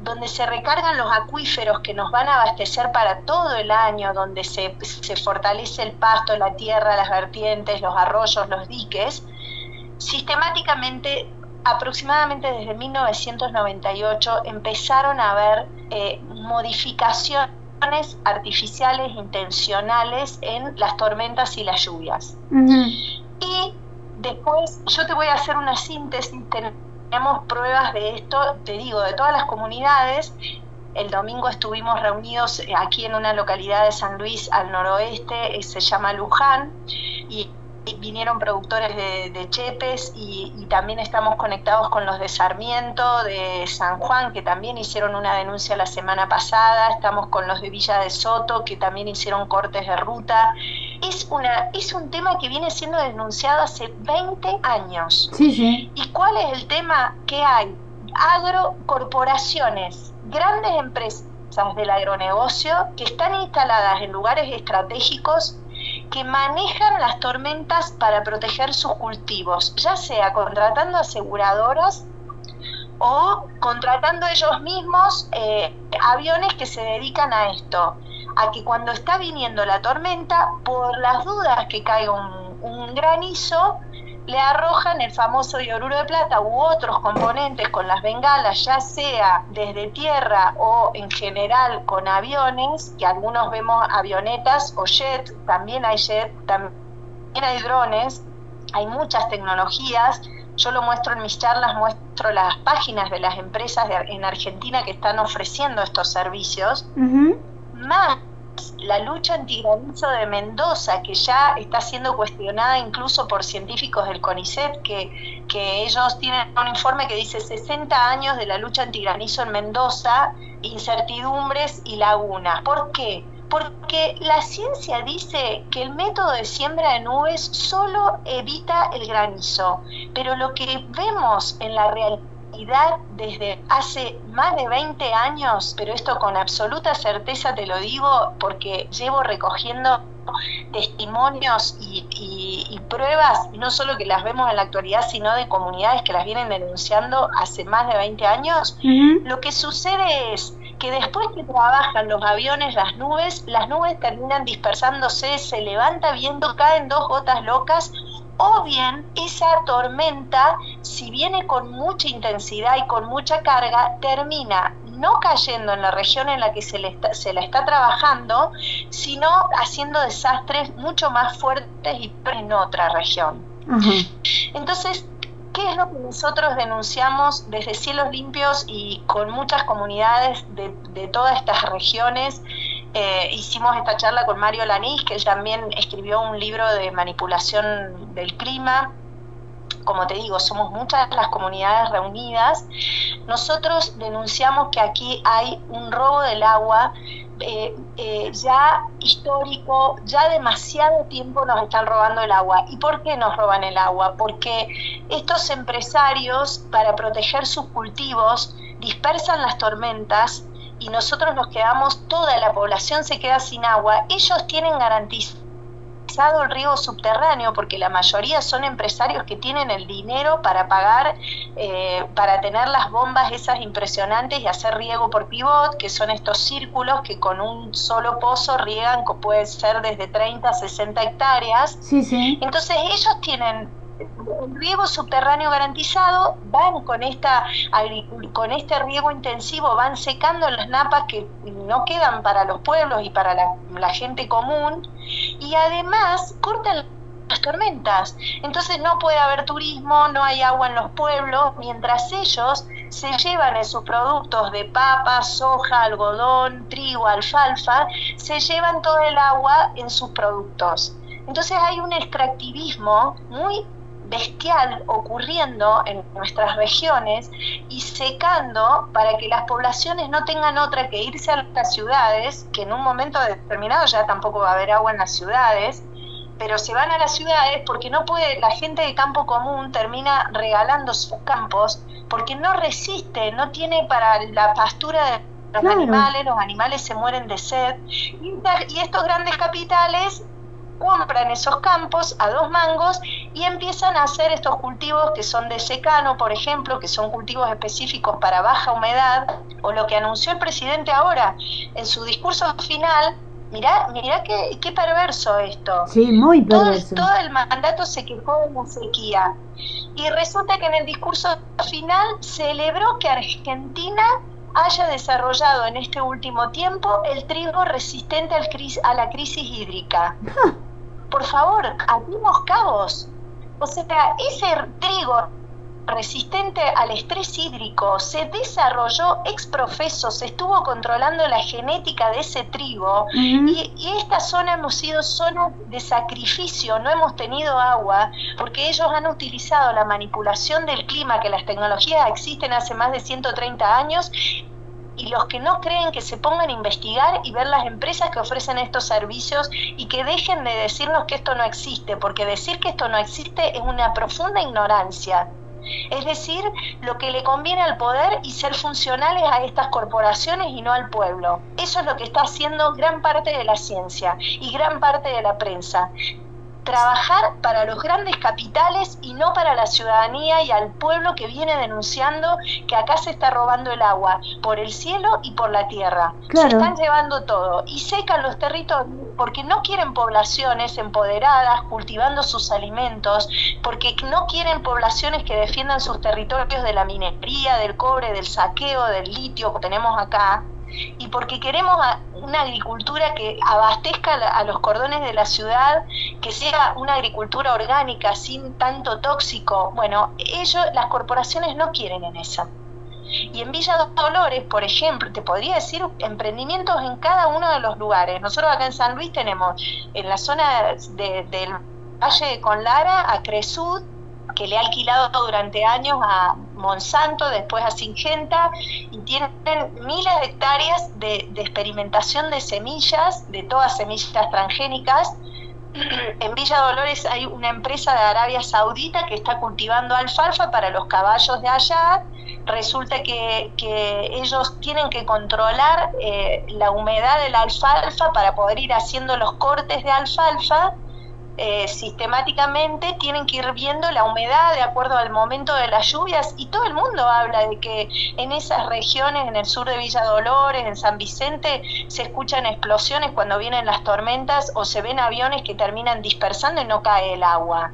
donde se recargan los acuíferos que nos van a abastecer para todo el año, donde se, se fortalece el pasto, la tierra, las vertientes, los arroyos, los diques, sistemáticamente aproximadamente desde 1998 empezaron a haber eh, modificaciones artificiales intencionales en las tormentas y las lluvias. Y después yo te voy a hacer una síntesis, tenemos pruebas de esto, te digo, de todas las comunidades. El domingo estuvimos reunidos aquí en una localidad de San Luis al noroeste, eh, se llama Luján, y vinieron productores de, Chepes y, también estamos conectados con los de Sarmiento, de San Juan, que también hicieron una denuncia la semana pasada, estamos con los de Villa de Soto, que también hicieron cortes de ruta. Es, una, es un tema que viene siendo denunciado hace 20 años. Sí, sí. ¿Y cuál es el tema que hay? Agrocorporaciones, grandes empresas del agronegocio que están instaladas en lugares estratégicos que manejan las tormentas para proteger sus cultivos, ya sea contratando aseguradoras o contratando ellos mismos eh, aviones que se dedican a esto, a que cuando está viniendo la tormenta, por las dudas que caiga un granizo, le arrojan el famoso ioruro de plata u otros componentes con las bengalas, ya sea desde tierra o en general con aviones, que algunos vemos avionetas o jet, también hay jet, también hay drones, hay muchas tecnologías. Yo lo muestro en mis charlas, muestro las páginas de las empresas en Argentina que están ofreciendo estos servicios. Más la lucha antigranizo de Mendoza, que ya está siendo cuestionada incluso por científicos del CONICET, que, que ellos tienen un informe que dice 60 años de la lucha antigranizo en Mendoza, incertidumbres y lagunas. ¿Por qué? Porque la ciencia dice que el método de siembra de nubes solo evita el granizo, pero lo que vemos en la realidad desde hace más de 20 años, pero esto con absoluta certeza te lo digo porque llevo recogiendo testimonios y, pruebas, no solo que las vemos en la actualidad, sino de comunidades que las vienen denunciando hace más de 20 años, lo que sucede es que después que trabajan los aviones, las nubes, las nubes terminan dispersándose, se levanta viendo, caen dos gotas locas o bien esa tormenta, si viene con mucha intensidad y con mucha carga, termina no cayendo en la región en la que se, se la está trabajando, sino haciendo desastres mucho más fuertes y en otra región. Entonces, ¿qué es lo que nosotros denunciamos desde Cielos Limpios y con muchas comunidades de, de todas estas regiones? Eh, hicimos esta charla con Mario Lanís, que él también escribió un libro de manipulación del clima. Como te digo, somos muchas las comunidades reunidas. Nosotros denunciamos que aquí hay un robo del agua eh, eh, ya histórico, ya demasiado tiempo nos están robando el agua. ¿Y por qué nos roban el agua? Porque estos empresarios, para proteger sus cultivos, dispersan las tormentas y nosotros nos quedamos, toda la población se queda sin agua. Ellos tienen garantizado el riego subterráneo porque la mayoría son empresarios que tienen el dinero para pagar, eh, para tener las bombas esas impresionantes y hacer riego por pivot, que son estos círculos que con un solo pozo riegan, puede ser desde 30 a 60 hectáreas. Sí, sí. Entonces ellos tienen un riego subterráneo garantizado, van con esta con este riego intensivo, van secando las napas que no quedan para los pueblos y para la, la gente común, y además cortan las tormentas. Entonces no puede haber turismo, no hay agua en los pueblos, mientras ellos se llevan esos productos de papa, soja, algodón, trigo, alfalfa, se llevan todo el agua en sus productos. Entonces hay un extractivismo muy bestial ocurriendo en nuestras regiones y secando para que las poblaciones no tengan otra que irse a las ciudades, que en un momento determinado ya tampoco va a haber agua en las ciudades, pero se van a las ciudades porque no puede, la gente de campo común termina regalando sus campos porque no resiste, no tiene para la pastura de los animales, los animales se mueren de sed. Y estos grandes capitales compran esos campos a dos mangos y empiezan a hacer estos cultivos que son de secano, por ejemplo, que son cultivos específicos para baja humedad, o lo que anunció el presidente ahora en su discurso final. Mirá, mirá qué, qué perverso esto. Sí, muy perverso. Todo, todo el mandato se quejó de la sequía. Y resulta que en el discurso final celebró que Argentina haya desarrollado en este último tiempo el trigo resistente al a la crisis hídrica. Por favor, abrimos cabos. O sea, ese trigo resistente al estrés hídrico se desarrolló ex profeso, se estuvo controlando la genética de ese trigo y, y, esta zona hemos sido zona de sacrificio, no hemos tenido agua porque ellos han utilizado la manipulación del clima, que las tecnologías existen hace más de 130 años y los que no creen que se pongan a investigar y ver las empresas que ofrecen estos servicios y que dejen de decirnos que esto no existe, porque decir que esto no existe es una profunda ignorancia. Es decir, lo que le conviene al poder y ser funcionales a estas corporaciones y no al pueblo. Eso es lo que está haciendo gran parte de la ciencia y gran parte de la prensa trabajar para los grandes capitales y no para la ciudadanía y al pueblo que viene denunciando que acá se está robando el agua por el cielo y por la tierra. Se están llevando todo y secan los territorios porque no quieren poblaciones empoderadas cultivando sus alimentos, porque no quieren poblaciones que defiendan sus territorios de la minería, del cobre, del saqueo, del litio que tenemos acá y porque queremos una agricultura que abastezca a los cordones de la ciudad, que sea una agricultura orgánica, sin tanto tóxico. Bueno, ellos, las corporaciones no quieren en eso. Y en Villa Dolores, por ejemplo, te podría decir emprendimientos en cada uno de los lugares. Nosotros acá en San Luis tenemos en la zona del Valle de Conlara, a Cresud, que le ha alquilado durante años a Monsanto, después a Singenta, y tienen miles de hectáreas de, de experimentación de semillas, de todas semillas transgénicas. En Villa Dolores hay una empresa de Arabia Saudita que está cultivando alfalfa para los caballos de allá. Resulta que, ellos tienen que controlar eh, la humedad de la alfalfa para poder ir haciendo los cortes de alfalfa eh, sistemáticamente tienen que ir viendo la humedad de acuerdo al momento de las lluvias y todo el mundo habla de que en esas regiones, en el sur de Villa Dolores, en San Vicente, se escuchan explosiones cuando vienen las tormentas o se ven aviones que terminan dispersando y no cae el agua.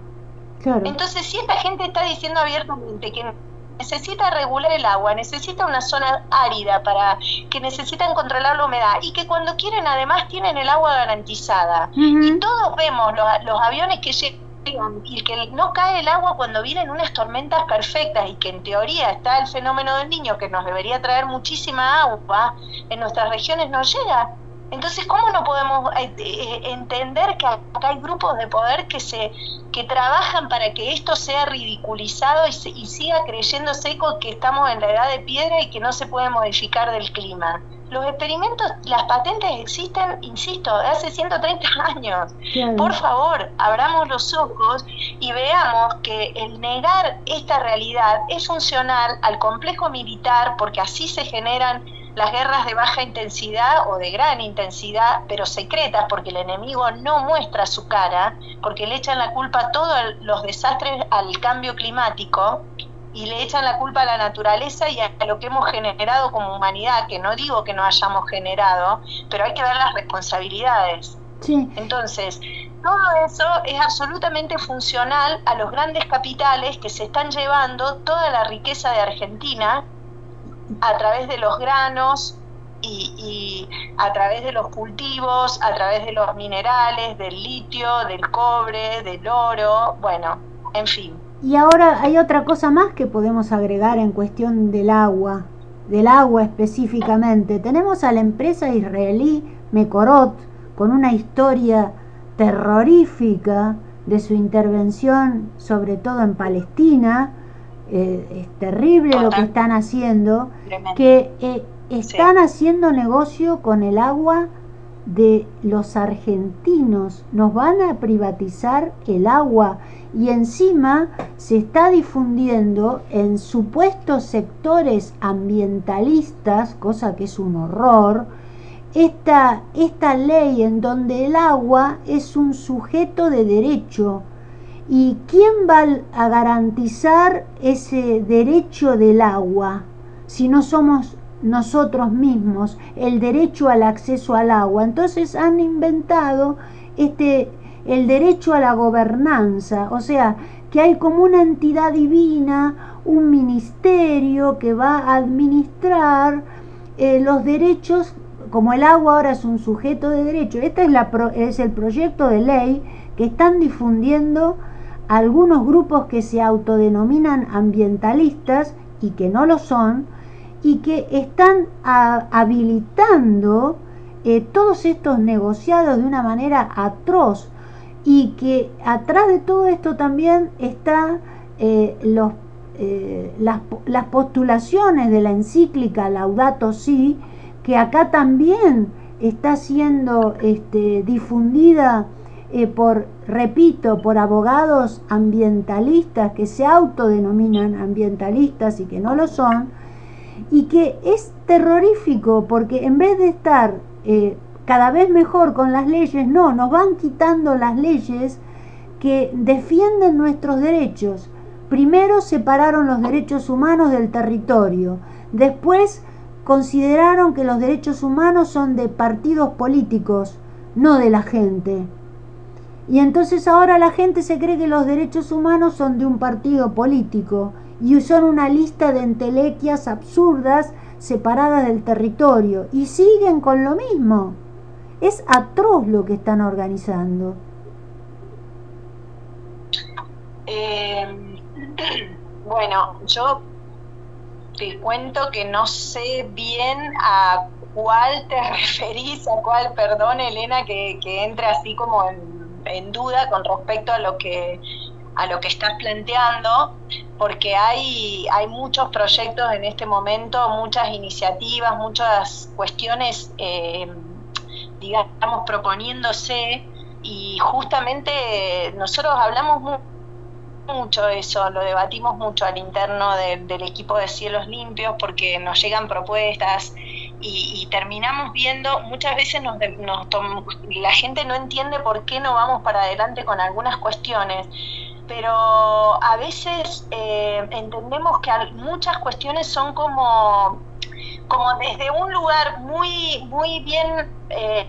Entonces, si esta gente está diciendo abiertamente que necesita regular el agua, necesita una zona árida para que necesitan controlar la humedad y que cuando quieren además tienen el agua garantizada. Y todos vemos los, aviones que llegan y que no cae el agua cuando vienen unas tormentas perfectas y que en teoría está el fenómeno del niño que nos debería traer muchísima agua, en nuestras regiones no llega. Entonces, ¿cómo no podemos eh, eh, entender que acá hay grupos de poder que se que trabajan para que esto sea ridiculizado y, y siga creyéndose que estamos en la edad de piedra y que no se puede modificar del clima? Los experimentos, las patentes existen, insisto, de hace 130 años. Por favor, abramos los ojos y veamos que el negar esta realidad es funcional al complejo militar porque así se generan las guerras de baja intensidad o de gran intensidad, pero secretas, porque el enemigo no muestra su cara, porque le echan la culpa a todos los desastres al cambio climático y le echan la culpa a la naturaleza y a lo que hemos generado como humanidad, que no digo que no hayamos generado, pero hay que ver las responsabilidades. Entonces, todo eso es absolutamente funcional a los grandes capitales que se están llevando toda la riqueza de Argentina a través de los granos y, a través de los cultivos, a través de los minerales, del litio, del cobre, del oro, bueno, en fin. Y ahora hay otra cosa más que podemos agregar en cuestión del agua, del agua específicamente. Tenemos a la empresa israelí Mekorot con una historia terrorífica de su intervención, sobre todo en Palestina, eh, es terrible lo que están haciendo, que eh, están haciendo negocio con el agua de los argentinos, nos van a privatizar el agua. Y encima se está difundiendo en supuestos sectores ambientalistas, cosa que es un horror, esta, esta ley en donde el agua es un sujeto de derecho, ¿Y quién va a garantizar ese derecho del agua si no somos nosotros mismos el derecho al acceso al agua? Entonces han inventado este el derecho a la gobernanza, o sea, que hay como una entidad divina, un ministerio que va a administrar eh, los derechos, como el agua ahora es un sujeto de derecho. Este es, la es el proyecto de ley que están difundiendo algunos grupos que se autodenominan ambientalistas y que no lo son, y que están habilitando eh, todos estos negociados de una manera atroz y que atrás de todo esto también está eh, eh, las, las, postulaciones de la encíclica Laudato Si, que acá también está siendo este, difundida eh, por, repito, por abogados ambientalistas que se autodenominan ambientalistas y que no lo son, y que es terrorífico porque en vez de estar eh, cada vez mejor con las leyes, no, nos van quitando las leyes que defienden nuestros derechos. Primero separaron los derechos humanos del territorio, después consideraron que los derechos humanos son de partidos políticos, no de la gente. Y entonces ahora la gente se cree que los derechos humanos son de un partido político y son una lista de entelequias absurdas separadas del territorio y siguen con lo mismo. Es atroz lo que están organizando. Eh, bueno, yo te cuento que no sé bien a cuál te referís, a cuál, perdón Elena, que, que entra así como en en duda con respecto a lo que a lo que estás planteando, porque hay, hay muchos proyectos en este momento, muchas iniciativas, muchas cuestiones, eh, digamos, proponiéndose, y justamente nosotros hablamos mucho de eso, lo debatimos mucho al interno del equipo de Cielos Limpios, porque nos llegan propuestas, y, terminamos viendo, muchas veces nos, la gente no entiende por qué no vamos para adelante con algunas cuestiones, pero a veces eh, entendemos que muchas cuestiones son como, como desde un lugar muy, muy bien... Eh,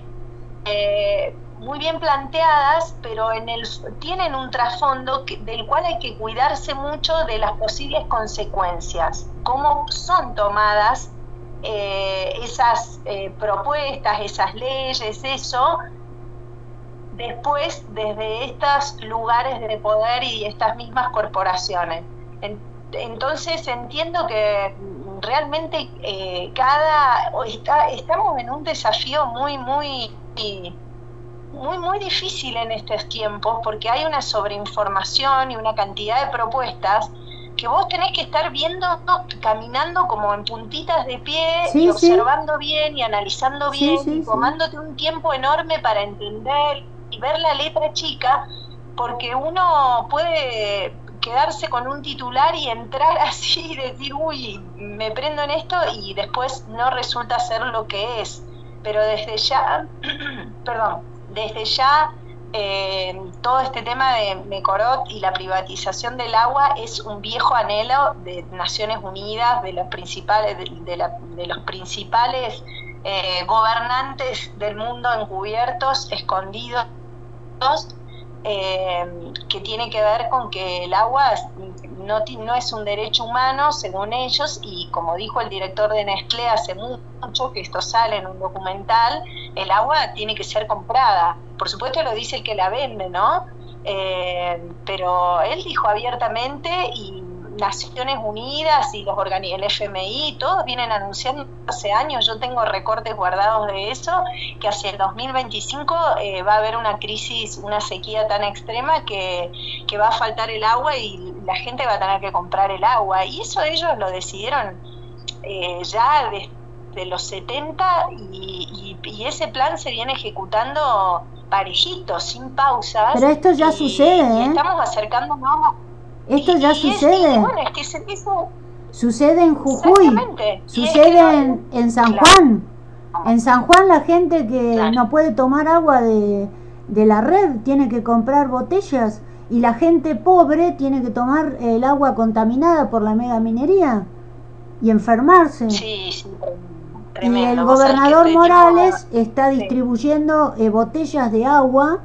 eh, muy bien planteadas, pero en el, tienen un trasfondo del cual hay que cuidarse mucho de las posibles consecuencias, cómo son tomadas eh, esas eh, propuestas, esas leyes, eso, después desde estos lugares de poder y estas mismas corporaciones. entonces entiendo que realmente eh, cada estamos en un desafío muy muy muy muy difícil en estos tiempos porque hay una sobreinformación y una cantidad de propuestas que vos tenés que estar viendo, caminando como en puntitas de pie y observando bien y analizando bien y tomándote un tiempo enorme para entender y ver la letra chica, porque uno puede quedarse con un titular y entrar así y decir, uy, me prendo en esto y después no resulta ser lo que es. Pero desde ya, perdón, desde ya todo este tema de Mecorot y la privatización del agua es un viejo anhelo de Naciones Unidas, de los principales, de, los principales eh, gobernantes del mundo encubiertos, escondidos, eh, que tiene que ver con que el agua no, no es un derecho humano, según ellos, y como dijo el director de Nestlé hace mucho, que esto sale en un documental, el agua tiene que ser comprada. Por supuesto lo dice el que la vende, ¿no? Eh, pero él dijo abiertamente y Naciones Unidas y los el FMI, todos vienen anunciando hace años, yo tengo recortes guardados de eso, que hacia el 2025 eh, va a haber una crisis, una sequía tan extrema que, que va a faltar el agua y la gente va a tener que comprar el agua. Y eso ellos lo decidieron eh, ya desde los 70 y, y, ese plan se viene ejecutando parejito, sin pausas. Pero esto ya sucede, ¿eh? estamos acercándonos esto ya sucede. sucede en Jujuy, sucede en, San Juan. En San Juan la gente que no puede tomar agua de, de la red tiene que comprar botellas y la gente pobre tiene que tomar el agua contaminada por la mega minería y enfermarse. Sí, sí, y el gobernador Morales está distribuyendo eh, botellas de agua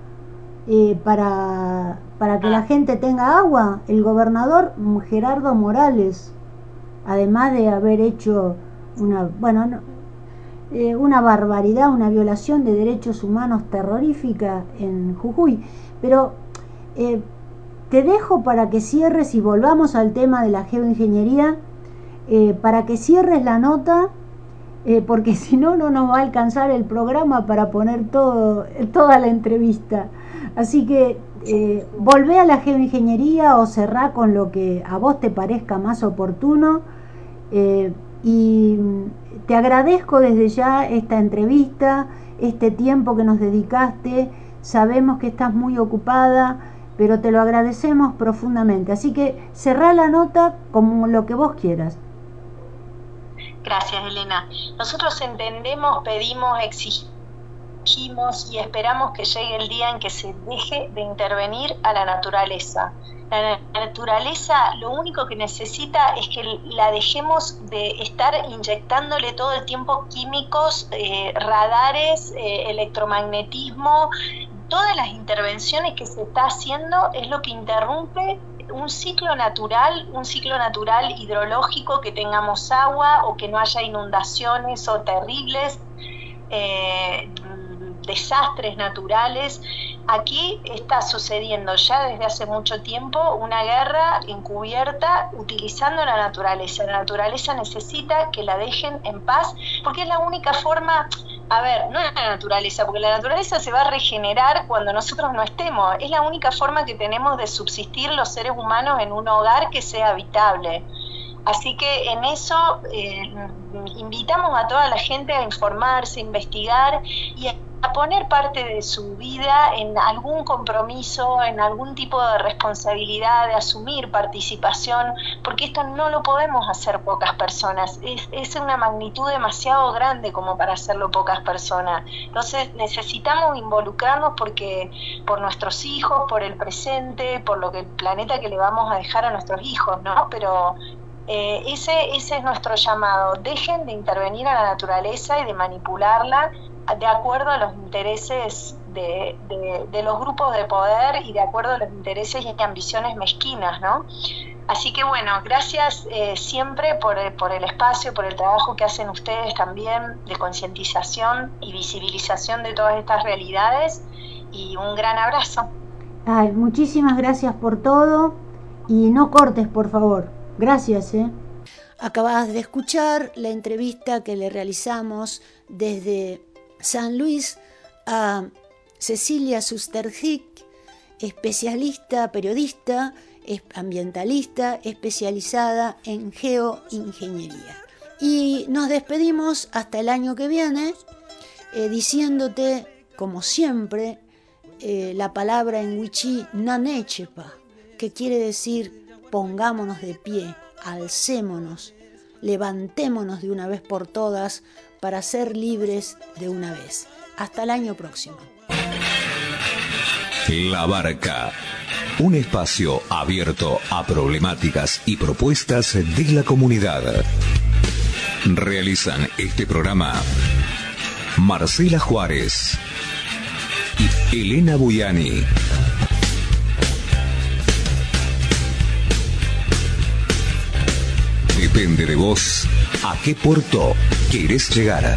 eh, para para que la ah. gente tenga agua. El gobernador Gerardo Morales, además de haber hecho una, bueno, eh, una barbaridad, una violación de derechos humanos terrorífica en Jujuy. Pero eh, te dejo para que cierres y volvamos al tema de la geoingeniería, eh, para que cierres la nota. porque si no, no nos va a alcanzar el programa para poner todo, toda la entrevista. Así que eh, volvé a la geoingeniería o cerrá con lo que a vos te parezca más oportuno. Eh, y te agradezco desde ya esta entrevista, este tiempo que nos dedicaste. Sabemos que estás muy ocupada, pero te lo agradecemos profundamente. Así que cerrá la nota como lo que vos quieras. Gracias, Elena. Nosotros entendemos, pedimos, exigimos y esperamos que llegue el día en que se deje de intervenir a la naturaleza. La naturaleza lo único que necesita es que la dejemos de estar inyectándole todo el tiempo químicos, eh, radares, eh, electromagnetismo. Todas las intervenciones que se está haciendo es lo que interrumpe un ciclo natural, un ciclo natural hidrológico, que tengamos agua o que no haya inundaciones o terribles. Eh, desastres naturales. Aquí está sucediendo ya desde hace mucho tiempo una guerra encubierta utilizando la naturaleza. La naturaleza necesita que la dejen en paz porque es la única forma, a ver, no es la naturaleza, porque la naturaleza se va a regenerar cuando nosotros no estemos. Es la única forma que tenemos de subsistir los seres humanos en un hogar que sea habitable. Así que en eso eh, invitamos a toda la gente a informarse, a investigar y a poner parte de su vida en algún compromiso, en algún tipo de responsabilidad, de asumir participación, porque esto no lo podemos hacer pocas personas, es, es una magnitud demasiado grande como para hacerlo pocas personas. Entonces necesitamos involucrarnos porque por nuestros hijos, por el presente, por lo que el planeta que le vamos a dejar a nuestros hijos, ¿no? Pero ese, ese es nuestro llamado. Dejen de intervenir a la naturaleza y de manipularla de acuerdo a los intereses de, de, los grupos de poder y de acuerdo a los intereses y ambiciones mezquinas, ¿no? Así que bueno, gracias eh, siempre por, por, el espacio, por el trabajo que hacen ustedes también de concientización y visibilización de todas estas realidades y un gran abrazo. Ay, muchísimas gracias por todo y no cortes, por favor. Gracias, ¿eh? Acabas de escuchar la entrevista que le realizamos desde San Luis a Cecilia Susterhick, especialista, periodista, ambientalista, especializada en geoingeniería. Y nos despedimos hasta el año que viene eh, diciéndote, como siempre, eh, la palabra en wichí nanechepa, que quiere decir pongámonos de pie, alcémonos, levantémonos de una vez por todas para ser libres de una vez. Hasta el año próximo. La Barca. Un espacio abierto a problemáticas y propuestas de la comunidad. Realizan este programa Marcela Juárez y Elena Buyani. Depende de vos a qué puerto quieres llegar.